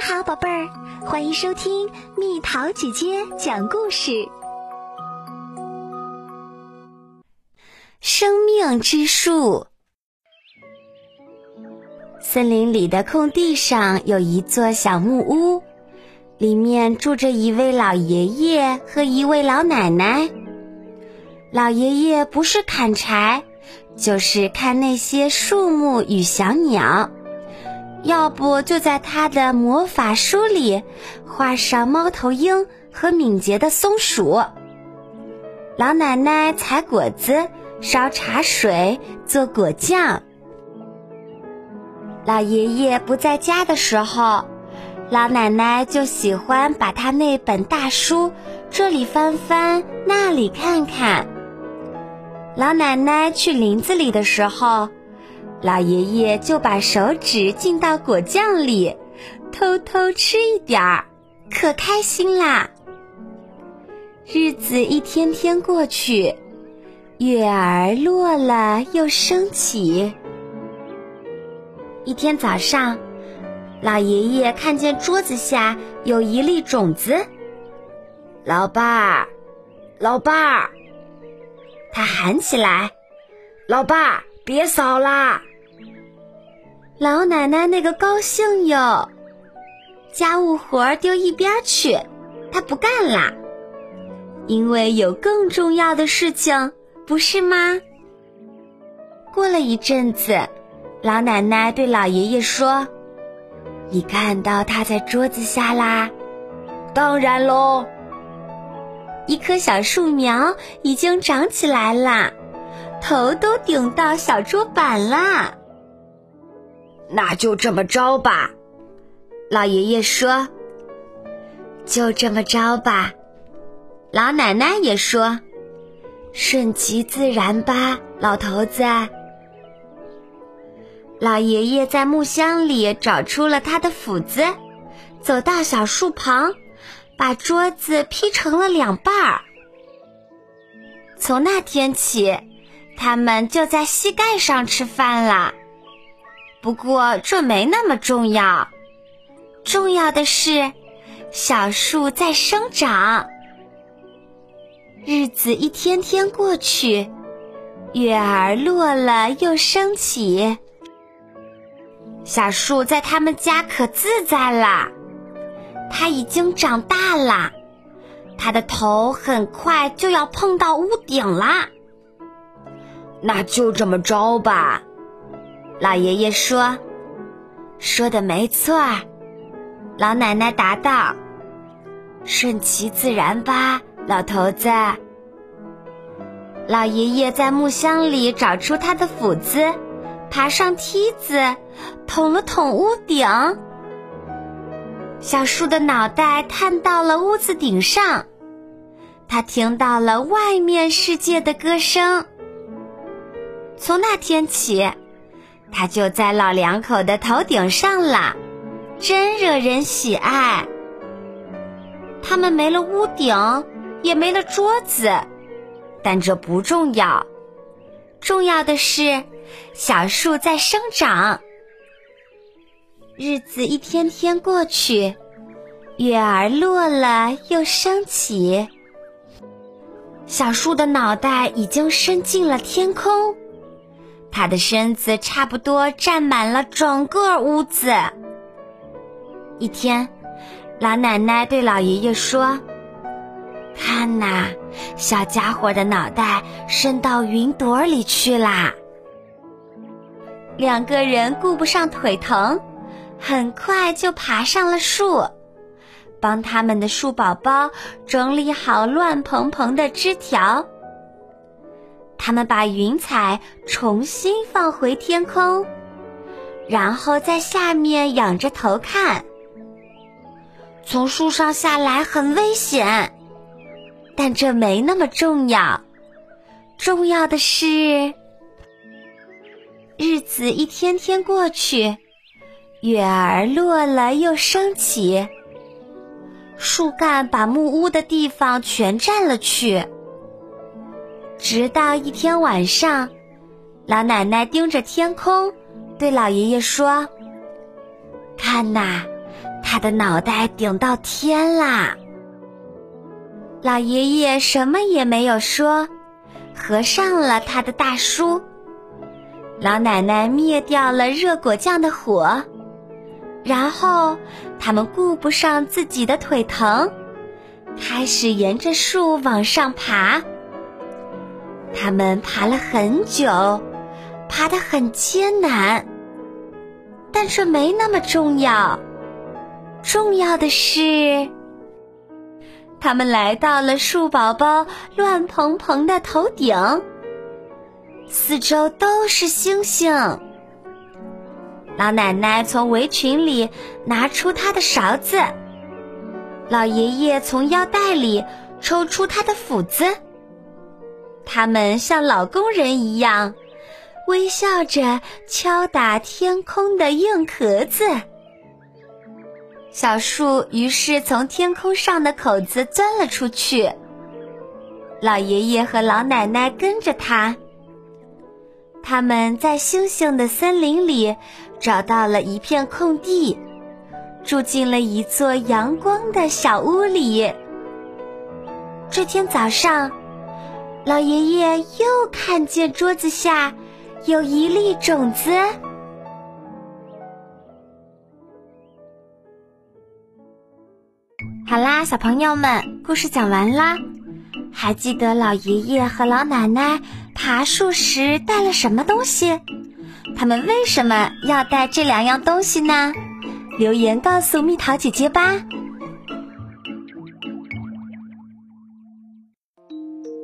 你好，宝贝儿，欢迎收听蜜桃姐姐讲故事。生命之树。森林里的空地上有一座小木屋，里面住着一位老爷爷和一位老奶奶。老爷爷不是砍柴，就是看那些树木与小鸟。要不就在他的魔法书里画上猫头鹰和敏捷的松鼠。老奶奶采果子、烧茶水、做果酱。老爷爷不在家的时候，老奶奶就喜欢把他那本大书这里翻翻，那里看看。老奶奶去林子里的时候。老爷爷就把手指浸到果酱里，偷偷吃一点儿，可开心啦。日子一天天过去，月儿落了又升起。一天早上，老爷爷看见桌子下有一粒种子，老爸儿，老爸儿，他喊起来：“老爸，别扫啦！”老奶奶那个高兴哟，家务活丢一边去，她不干啦，因为有更重要的事情，不是吗？过了一阵子，老奶奶对老爷爷说：“你看到它在桌子下啦？”“当然喽。”一棵小树苗已经长起来啦，头都顶到小桌板啦。那就这么着吧，老爷爷说。就这么着吧，老奶奶也说。顺其自然吧，老头子。老爷爷在木箱里找出了他的斧子，走到小树旁，把桌子劈成了两半儿。从那天起，他们就在膝盖上吃饭了。不过这没那么重要，重要的是小树在生长。日子一天天过去，月儿落了又升起。小树在他们家可自在啦，它已经长大了，它的头很快就要碰到屋顶啦。那就这么着吧。老爷爷说：“说的没错。”老奶奶答道：“顺其自然吧，老头子。”老爷爷在木箱里找出他的斧子，爬上梯子，捅了捅屋顶。小树的脑袋探到了屋子顶上，他听到了外面世界的歌声。从那天起。它就在老两口的头顶上了，真惹人喜爱。他们没了屋顶，也没了桌子，但这不重要。重要的是，小树在生长。日子一天天过去，月儿落了又升起，小树的脑袋已经伸进了天空。他的身子差不多占满了整个屋子。一天，老奶奶对老爷爷说：“看呐，小家伙的脑袋伸到云朵里去啦。”两个人顾不上腿疼，很快就爬上了树，帮他们的树宝宝整理好乱蓬蓬的枝条。他们把云彩重新放回天空，然后在下面仰着头看。从树上下来很危险，但这没那么重要。重要的是，日子一天天过去，月儿落了又升起，树干把木屋的地方全占了去。直到一天晚上，老奶奶盯着天空，对老爷爷说：“看呐，他的脑袋顶到天啦。老爷爷什么也没有说，合上了他的大书。老奶奶灭掉了热果酱的火，然后他们顾不上自己的腿疼，开始沿着树往上爬。他们爬了很久，爬得很艰难，但这没那么重要。重要的是，他们来到了树宝宝乱蓬蓬的头顶，四周都是星星。老奶奶从围裙里拿出她的勺子，老爷爷从腰带里抽出他的斧子。他们像老工人一样，微笑着敲打天空的硬壳子。小树于是从天空上的口子钻了出去。老爷爷和老奶奶跟着他。他们在星星的森林里找到了一片空地，住进了一座阳光的小屋里。这天早上，老爷爷又看见桌子下有一粒种子。好啦，小朋友们，故事讲完啦。还记得老爷爷和老奶奶爬树时带了什么东西？他们为什么要带这两样东西呢？留言告诉蜜桃姐姐吧。